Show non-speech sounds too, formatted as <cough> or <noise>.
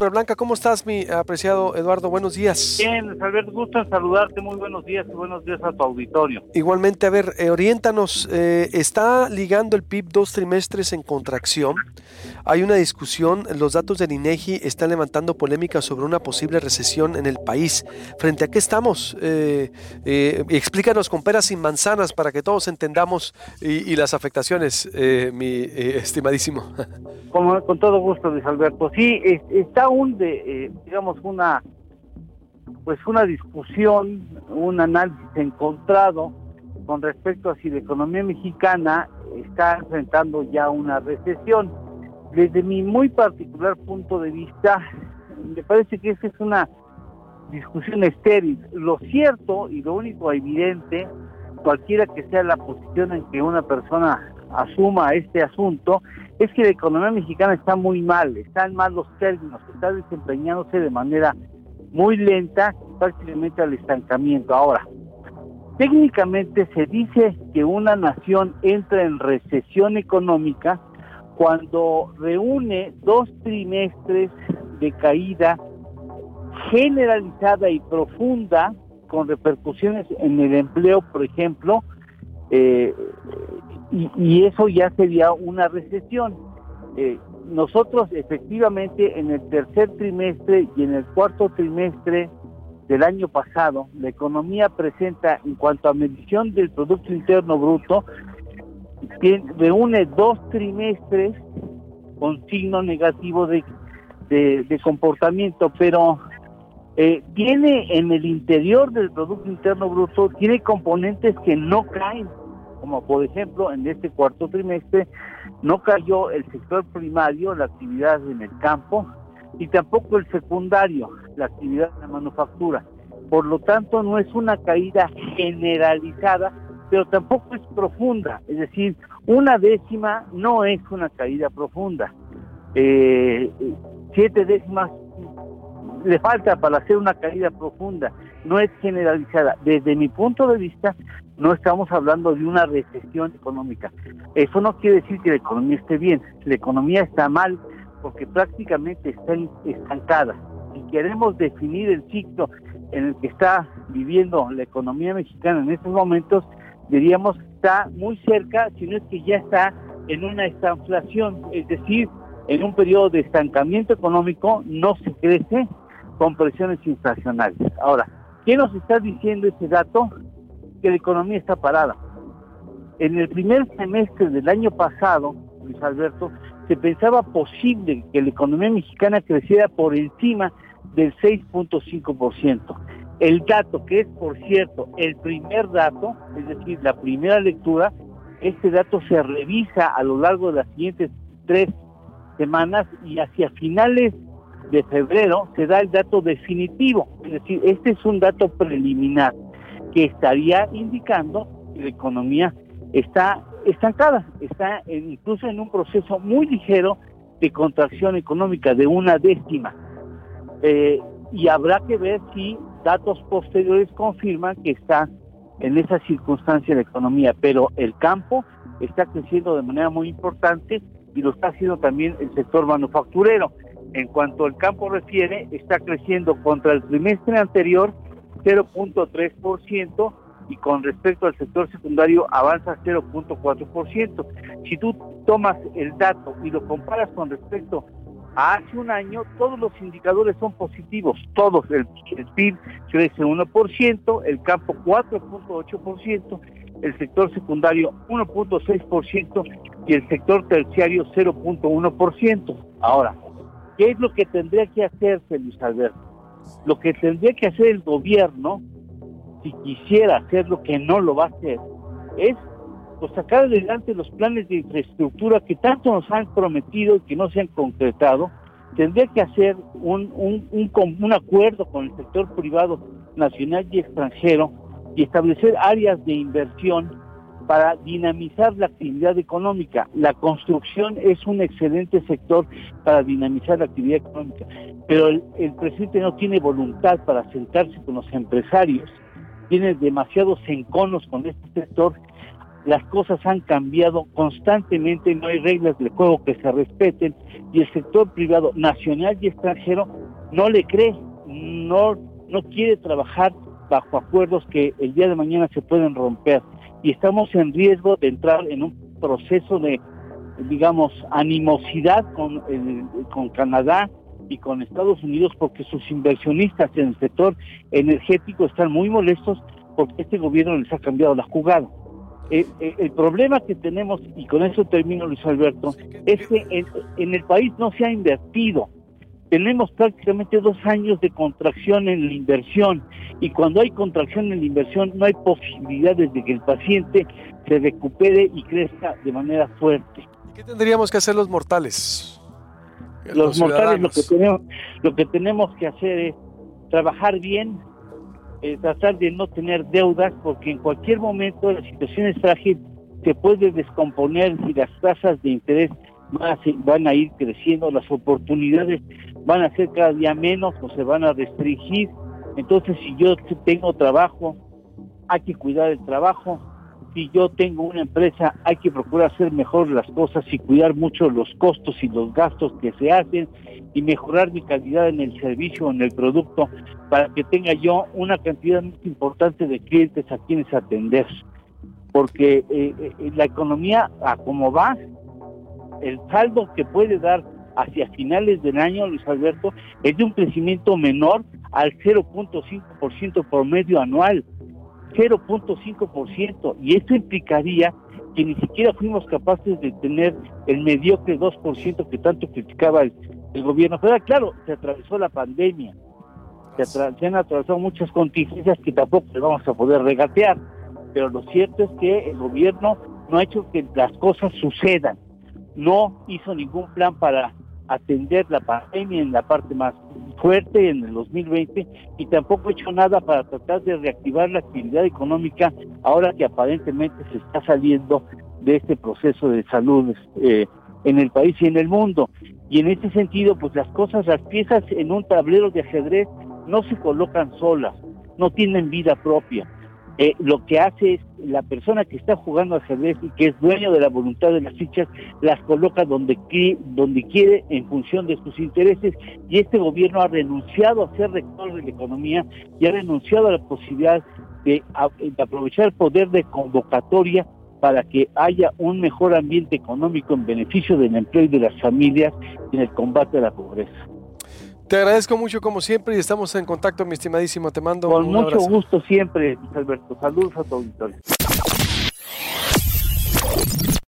Torreblanca. ¿Cómo estás, mi apreciado Eduardo? Buenos días. Bien, Alberto, gusto en saludarte. Muy buenos días y buenos días a tu auditorio. Igualmente, a ver, eh, oriéntanos. Eh, está ligando el PIB dos trimestres en contracción. Hay una discusión. Los datos del INEGI están levantando polémica sobre una posible recesión en el país. ¿Frente a qué estamos? Eh, explícanos con peras y manzanas para que todos entendamos y, las afectaciones, mi estimadísimo. <laughs> Como, con todo gusto, Luis Alberto. Sí, está un eh, digamos, una, pues una discusión, un análisis encontrado con respecto a si la economía mexicana está enfrentando ya una recesión. Desde mi muy particular punto de vista, me parece que esa es una discusión estéril. Lo cierto y lo único evidente, cualquiera que sea la posición en que una persona asuma este asunto, es que la economía mexicana está muy mal, está en malos términos, está desempeñándose de manera muy lenta, prácticamente al estancamiento. Ahora, técnicamente se dice que una nación entra en recesión económica cuando reúne dos trimestres de caída generalizada y profunda con repercusiones en el empleo, por ejemplo, eh, y, eso ya sería una recesión. Eh, nosotros efectivamente en el tercer trimestre y en el cuarto trimestre del año pasado, la economía presenta en cuanto a medición del Producto Interno Bruto, reúne dos trimestres con signo negativo de, de, comportamiento, pero eh, tiene en el interior del Producto Interno Bruto, tiene componentes que no caen como por ejemplo en este cuarto trimestre no cayó el sector primario, la actividad en el campo, y tampoco el secundario, la actividad en la manufactura. Por lo tanto, no es una caída generalizada, pero tampoco es profunda. Es decir, una décima no es una caída profunda. Eh, siete décimas le falta para hacer una caída profunda, no es generalizada. Desde mi punto de vista, no estamos hablando de una recesión económica. Eso no quiere decir que la economía esté bien, la economía está mal porque prácticamente está estancada. Si queremos definir el ciclo en el que está viviendo la economía mexicana en estos momentos, diríamos que está muy cerca, si no es que ya está en una estanflación, es decir, en un periodo de estancamiento económico no se crece, con presiones inflacionarias. Ahora, ¿qué nos está diciendo ese dato? Que la economía está parada. En el primer semestre del año pasado, Luis Alberto, se pensaba posible que la economía mexicana creciera por encima del 6.5%. El dato, que es por cierto el primer dato, es decir, la primera lectura, este dato se revisa a lo largo de las siguientes tres semanas y hacia finales de febrero se da el dato definitivo, es decir, este es un dato preliminar que estaría indicando que la economía está estancada, está incluso en un proceso muy ligero de contracción económica de una décima. Eh, y habrá que ver si datos posteriores confirman que está en esa circunstancia la economía, pero el campo está creciendo de manera muy importante y lo está haciendo también el sector manufacturero. En cuanto al campo refiere, está creciendo contra el trimestre anterior 0.3% y con respecto al sector secundario avanza 0.4%. Si tú tomas el dato y lo comparas con respecto hace un año, todos los indicadores son positivos, todos. El, PIB crece 1%, el campo 4.8%, el sector secundario 1.6% y el sector terciario 0.1%. Ahora, ¿Qué es lo que tendría que hacerse, Luis Alberto? Lo que tendría que hacer el gobierno, si quisiera hacer lo que no lo va a hacer, es pues, sacar adelante los planes de infraestructura que tanto nos han prometido y que no se han concretado. Tendría que hacer un, un, un, un acuerdo con el sector privado nacional y extranjero y establecer áreas de inversión para dinamizar la actividad económica. La construcción es un excelente sector para dinamizar la actividad económica, pero el, presidente no tiene voluntad para sentarse con los empresarios, tiene demasiados enconos con este sector las cosas han cambiado constantemente, no hay reglas de juego que se respeten y el sector privado nacional y extranjero no le cree, no, no quiere trabajar bajo acuerdos que el día de mañana se pueden romper y estamos en riesgo de entrar en un proceso de, digamos, animosidad con, con Canadá y con Estados Unidos porque sus inversionistas en el sector energético están muy molestos porque este gobierno les ha cambiado la jugada. Eh, eh, el problema que tenemos, y con eso termino Luis Alberto, es que en, el país no se ha invertido. Tenemos prácticamente dos años de contracción en la inversión y cuando hay contracción en la inversión no hay posibilidades de que el paciente se recupere y crezca de manera fuerte. ¿Qué tendríamos que hacer los mortales? Los, mortales lo que tenemos lo que tenemos que hacer es trabajar bien, eh, tratar de no tener deudas, porque en cualquier momento la situación es frágil, se puede descomponer y las tasas de interés van a, van a ir creciendo, las oportunidades van a ser cada día menos o se van a restringir. Entonces, si yo tengo trabajo, hay que cuidar el trabajo. Si yo tengo una empresa, hay que procurar hacer mejor las cosas y cuidar mucho los costos y los gastos que se hacen y mejorar mi calidad en el servicio o en el producto para que tenga yo una cantidad muy importante de clientes a quienes atender. Porque eh, eh, la economía, a como va, el saldo que puede dar hacia finales del año, Luis Alberto, es de un crecimiento menor al 0.5% promedio anual. 0.5%. Y esto implicaría que ni siquiera fuimos capaces de tener el mediocre 2% que tanto criticaba el, gobierno federal. Claro, se atravesó la pandemia, se, han atravesado muchas contingencias que tampoco le vamos a poder regatear, pero lo cierto es que el gobierno no ha hecho que las cosas sucedan, no hizo ningún plan para atender la pandemia en la parte más fuerte en el 2020 y tampoco ha hecho nada para tratar de reactivar la actividad económica ahora que aparentemente se está saliendo de este proceso de salud eh, en el país y en el mundo. Y en ese sentido, pues las cosas, las piezas en un tablero de ajedrez no se colocan solas, no tienen vida propia. Eh, lo que hace es la persona que está jugando ajedrez y que es dueño de la voluntad de las fichas, las coloca donde, donde quiere en función de sus intereses y este gobierno ha renunciado a ser rector de la economía y ha renunciado a la posibilidad de, de aprovechar el poder de convocatoria para que haya un mejor ambiente económico en beneficio del empleo y de las familias en el combate a la pobreza. Te agradezco mucho como siempre y estamos en contacto, mi estimadísimo. Te mando Con mucho gusto siempre, Alberto. Saludos a tu auditorio.